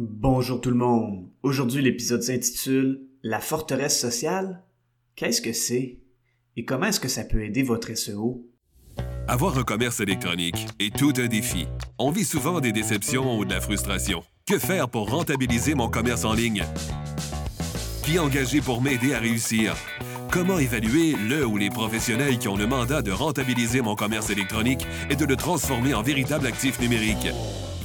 Bonjour tout le monde. Aujourd'hui, l'épisode s'intitule La forteresse sociale? Qu'est-ce que c'est? Et comment est-ce que ça peut aider votre SEO? Avoir un commerce électronique est tout un défi. On vit souvent des déceptions ou de la frustration. Que faire pour rentabiliser mon commerce en ligne? Qui engager pour m'aider à réussir? Comment évaluer le ou les professionnels qui ont le mandat de rentabiliser mon commerce électronique et de le transformer en véritable actif numérique?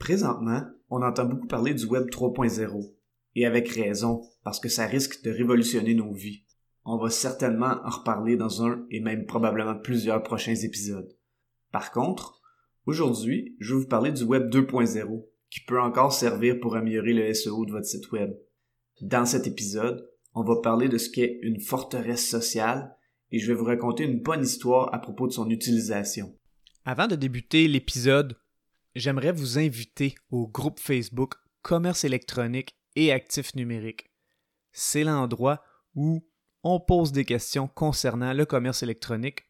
Présentement, on entend beaucoup parler du Web 3.0. Et avec raison, parce que ça risque de révolutionner nos vies. On va certainement en reparler dans un et même probablement plusieurs prochains épisodes. Par contre, aujourd'hui, je vais vous parler du Web 2.0, qui peut encore servir pour améliorer le SEO de votre site Web. Dans cet épisode, on va parler de ce qu'est une forteresse sociale et je vais vous raconter une bonne histoire à propos de son utilisation. Avant de débuter l'épisode, j'aimerais vous inviter au groupe Facebook Commerce électronique et actifs numériques. C'est l'endroit où on pose des questions concernant le commerce électronique,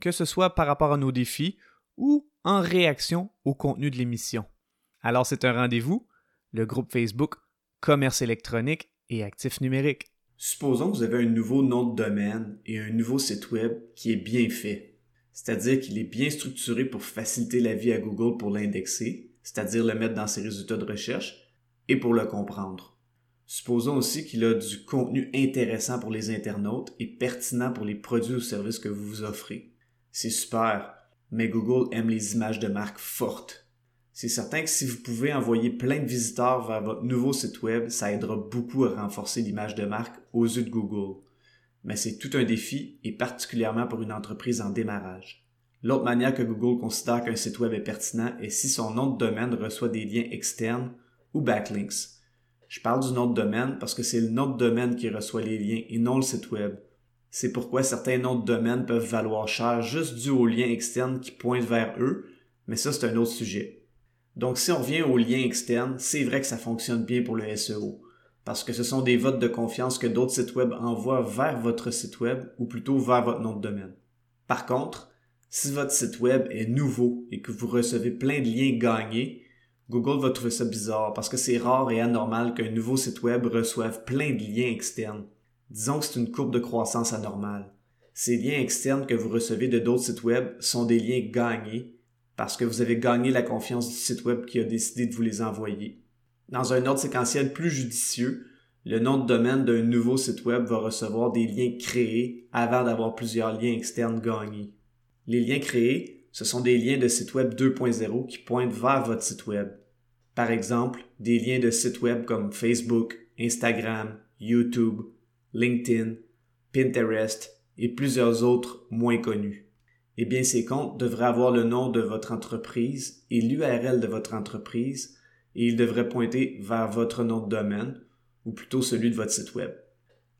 que ce soit par rapport à nos défis ou en réaction au contenu de l'émission. Alors c'est un rendez-vous, le groupe Facebook Commerce électronique et actifs numériques. Supposons que vous avez un nouveau nom de domaine et un nouveau site web qui est bien fait c'est-à-dire qu'il est bien structuré pour faciliter la vie à Google pour l'indexer, c'est-à-dire le mettre dans ses résultats de recherche, et pour le comprendre. Supposons aussi qu'il a du contenu intéressant pour les internautes et pertinent pour les produits ou services que vous vous offrez. C'est super, mais Google aime les images de marque fortes. C'est certain que si vous pouvez envoyer plein de visiteurs vers votre nouveau site web, ça aidera beaucoup à renforcer l'image de marque aux yeux de Google mais c'est tout un défi et particulièrement pour une entreprise en démarrage. L'autre manière que Google considère qu'un site web est pertinent est si son nom de domaine reçoit des liens externes ou backlinks. Je parle du nom de domaine parce que c'est le nom de domaine qui reçoit les liens et non le site web. C'est pourquoi certains noms de domaine peuvent valoir cher juste dû aux liens externes qui pointent vers eux, mais ça c'est un autre sujet. Donc si on revient aux liens externes, c'est vrai que ça fonctionne bien pour le SEO parce que ce sont des votes de confiance que d'autres sites web envoient vers votre site web ou plutôt vers votre nom de domaine. Par contre, si votre site web est nouveau et que vous recevez plein de liens gagnés, Google va trouver ça bizarre parce que c'est rare et anormal qu'un nouveau site web reçoive plein de liens externes. Disons que c'est une courbe de croissance anormale. Ces liens externes que vous recevez de d'autres sites web sont des liens gagnés parce que vous avez gagné la confiance du site web qui a décidé de vous les envoyer. Dans un ordre séquentiel plus judicieux, le nom de domaine d'un nouveau site web va recevoir des liens créés avant d'avoir plusieurs liens externes gagnés. Les liens créés, ce sont des liens de site web 2.0 qui pointent vers votre site web. Par exemple, des liens de sites web comme Facebook, Instagram, YouTube, LinkedIn, Pinterest et plusieurs autres moins connus. Eh bien, ces comptes devraient avoir le nom de votre entreprise et l'URL de votre entreprise et il devrait pointer vers votre nom de domaine, ou plutôt celui de votre site web.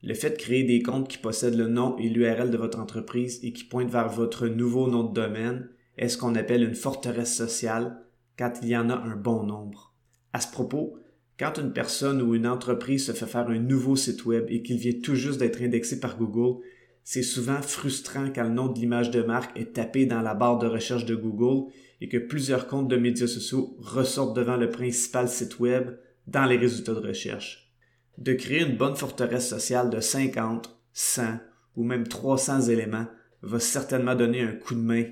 Le fait de créer des comptes qui possèdent le nom et l'URL de votre entreprise et qui pointent vers votre nouveau nom de domaine est ce qu'on appelle une forteresse sociale quand il y en a un bon nombre. À ce propos, quand une personne ou une entreprise se fait faire un nouveau site web et qu'il vient tout juste d'être indexé par Google, c'est souvent frustrant quand le nom de l'image de marque est tapé dans la barre de recherche de Google et que plusieurs comptes de médias sociaux ressortent devant le principal site web dans les résultats de recherche. De créer une bonne forteresse sociale de 50, 100 ou même 300 éléments va certainement donner un coup de main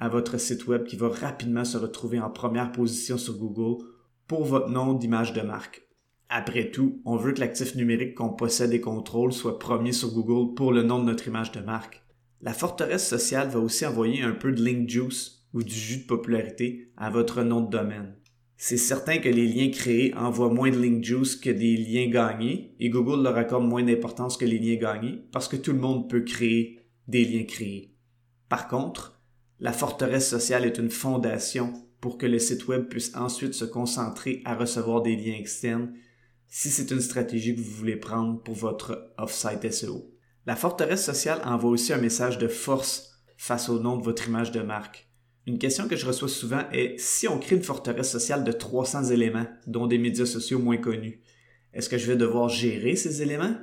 à votre site web qui va rapidement se retrouver en première position sur Google pour votre nom d'image de marque. Après tout, on veut que l'actif numérique qu'on possède et contrôle soit premier sur Google pour le nom de notre image de marque. La forteresse sociale va aussi envoyer un peu de link juice ou du jus de popularité à votre nom de domaine. C'est certain que les liens créés envoient moins de link juice que des liens gagnés et Google leur accorde moins d'importance que les liens gagnés parce que tout le monde peut créer des liens créés. Par contre, la forteresse sociale est une fondation pour que le site web puisse ensuite se concentrer à recevoir des liens externes si c'est une stratégie que vous voulez prendre pour votre off-site SEO. La forteresse sociale envoie aussi un message de force face au nom de votre image de marque. Une question que je reçois souvent est si on crée une forteresse sociale de 300 éléments, dont des médias sociaux moins connus, est-ce que je vais devoir gérer ces éléments?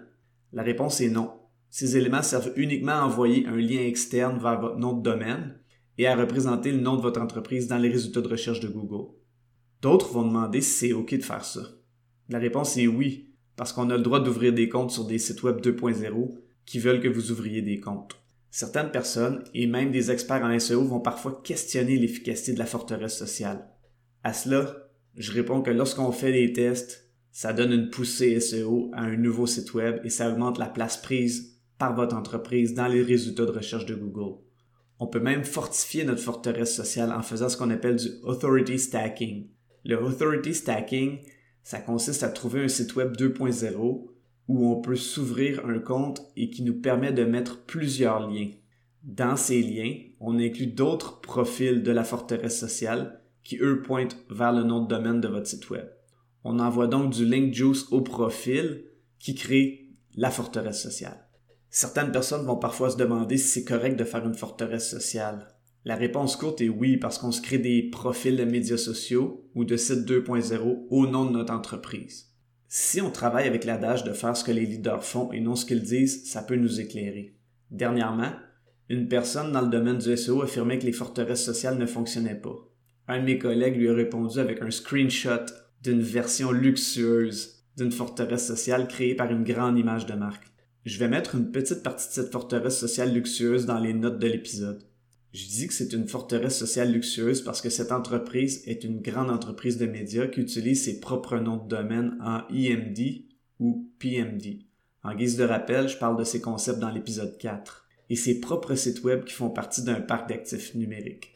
La réponse est non. Ces éléments servent uniquement à envoyer un lien externe vers votre nom de domaine et à représenter le nom de votre entreprise dans les résultats de recherche de Google. D'autres vont demander si c'est OK de faire ça. La réponse est oui, parce qu'on a le droit d'ouvrir des comptes sur des sites web 2.0 qui veulent que vous ouvriez des comptes. Certaines personnes, et même des experts en SEO, vont parfois questionner l'efficacité de la forteresse sociale. À cela, je réponds que lorsqu'on fait des tests, ça donne une poussée SEO à un nouveau site web et ça augmente la place prise par votre entreprise dans les résultats de recherche de Google. On peut même fortifier notre forteresse sociale en faisant ce qu'on appelle du authority stacking. Le authority stacking, ça consiste à trouver un site web 2.0 où on peut s'ouvrir un compte et qui nous permet de mettre plusieurs liens. Dans ces liens, on inclut d'autres profils de la forteresse sociale qui, eux, pointent vers le nom de domaine de votre site web. On envoie donc du link juice au profil qui crée la forteresse sociale. Certaines personnes vont parfois se demander si c'est correct de faire une forteresse sociale. La réponse courte est oui parce qu'on se crée des profils de médias sociaux ou de sites 2.0 au nom de notre entreprise. Si on travaille avec l'adage de faire ce que les leaders font et non ce qu'ils disent, ça peut nous éclairer. Dernièrement, une personne dans le domaine du SEO affirmait que les forteresses sociales ne fonctionnaient pas. Un de mes collègues lui a répondu avec un screenshot d'une version luxueuse d'une forteresse sociale créée par une grande image de marque. Je vais mettre une petite partie de cette forteresse sociale luxueuse dans les notes de l'épisode. Je dis que c'est une forteresse sociale luxueuse parce que cette entreprise est une grande entreprise de médias qui utilise ses propres noms de domaine en EMD ou PMD. En guise de rappel, je parle de ces concepts dans l'épisode 4 et ses propres sites web qui font partie d'un parc d'actifs numériques.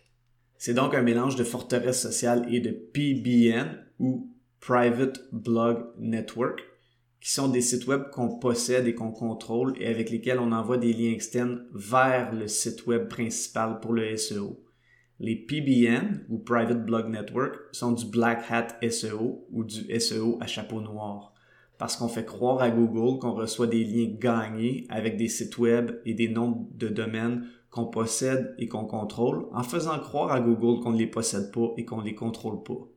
C'est donc un mélange de forteresse sociale et de PBN ou Private Blog Network, qui sont des sites web qu'on possède et qu'on contrôle et avec lesquels on envoie des liens externes vers le site web principal pour le SEO. Les PBN ou Private Blog Network sont du Black Hat SEO ou du SEO à chapeau noir parce qu'on fait croire à Google qu'on reçoit des liens gagnés avec des sites web et des noms de domaines qu'on possède et qu'on contrôle en faisant croire à Google qu'on ne les possède pas et qu'on ne les contrôle pas.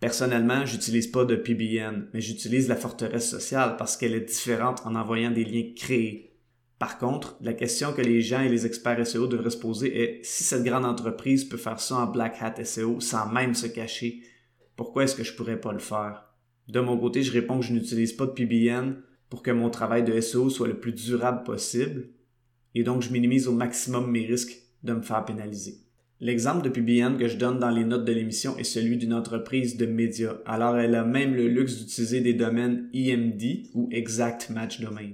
Personnellement, j'utilise pas de PBN, mais j'utilise la forteresse sociale parce qu'elle est différente en envoyant des liens créés. Par contre, la question que les gens et les experts SEO devraient se poser est si cette grande entreprise peut faire ça en Black Hat SEO sans même se cacher, pourquoi est-ce que je pourrais pas le faire? De mon côté, je réponds que je n'utilise pas de PBN pour que mon travail de SEO soit le plus durable possible, et donc je minimise au maximum mes risques de me faire pénaliser. L'exemple de PBN que je donne dans les notes de l'émission est celui d'une entreprise de médias. Alors elle a même le luxe d'utiliser des domaines EMD ou Exact Match Domain.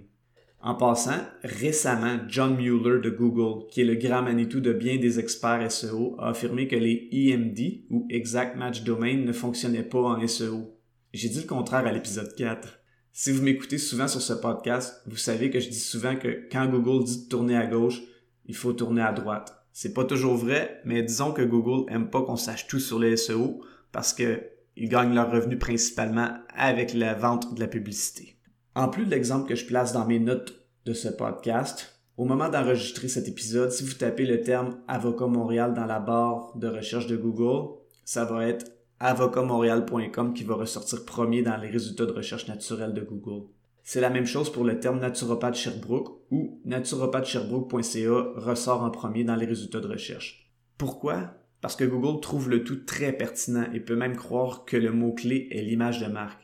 En passant, récemment, John Mueller de Google, qui est le grand Manitou de bien des experts SEO, a affirmé que les EMD ou Exact Match Domain ne fonctionnaient pas en SEO. J'ai dit le contraire à l'épisode 4. Si vous m'écoutez souvent sur ce podcast, vous savez que je dis souvent que quand Google dit de tourner à gauche, il faut tourner à droite. C'est pas toujours vrai, mais disons que Google aime pas qu'on sache tout sur les SEO parce que ils gagnent leur revenu principalement avec la vente de la publicité. En plus de l'exemple que je place dans mes notes de ce podcast, au moment d'enregistrer cet épisode, si vous tapez le terme Avocat Montréal dans la barre de recherche de Google, ça va être avocatmontréal.com qui va ressortir premier dans les résultats de recherche naturelle de Google. C'est la même chose pour le terme naturopathe Sherbrooke où naturopathesherbrooke.ca ressort en premier dans les résultats de recherche. Pourquoi? Parce que Google trouve le tout très pertinent et peut même croire que le mot-clé est l'image de marque.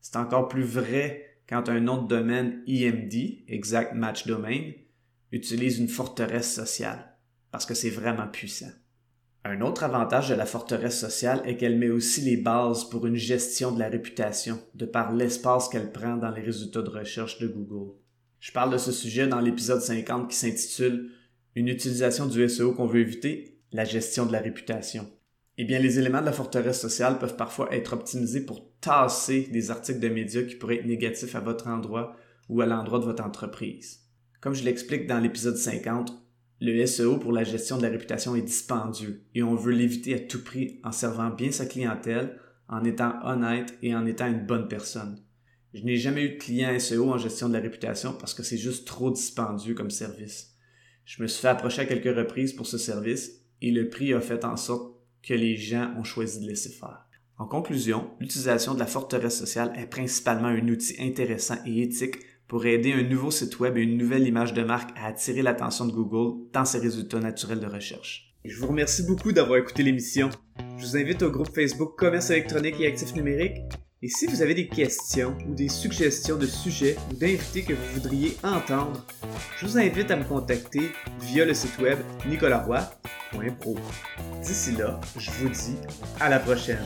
C'est encore plus vrai quand un nom de domaine IMD, Exact Match Domain, utilise une forteresse sociale, parce que c'est vraiment puissant. Un autre avantage de la forteresse sociale est qu'elle met aussi les bases pour une gestion de la réputation, de par l'espace qu'elle prend dans les résultats de recherche de Google. Je parle de ce sujet dans l'épisode 50 qui s'intitule Une utilisation du SEO qu'on veut éviter, la gestion de la réputation. Eh bien, les éléments de la forteresse sociale peuvent parfois être optimisés pour tasser des articles de médias qui pourraient être négatifs à votre endroit ou à l'endroit de votre entreprise. Comme je l'explique dans l'épisode 50, le SEO pour la gestion de la réputation est dispendieux et on veut l'éviter à tout prix en servant bien sa clientèle, en étant honnête et en étant une bonne personne. Je n'ai jamais eu de client SEO en gestion de la réputation parce que c'est juste trop dispendieux comme service. Je me suis fait approcher à quelques reprises pour ce service et le prix a fait en sorte que les gens ont choisi de laisser faire. En conclusion, l'utilisation de la forteresse sociale est principalement un outil intéressant et éthique pour aider un nouveau site web et une nouvelle image de marque à attirer l'attention de Google dans ses résultats naturels de recherche. Je vous remercie beaucoup d'avoir écouté l'émission. Je vous invite au groupe Facebook Commerce électronique et actifs numériques. Et si vous avez des questions ou des suggestions de sujets ou d'invités que vous voudriez entendre, je vous invite à me contacter via le site web nicolaroy.pro. D'ici là, je vous dis à la prochaine.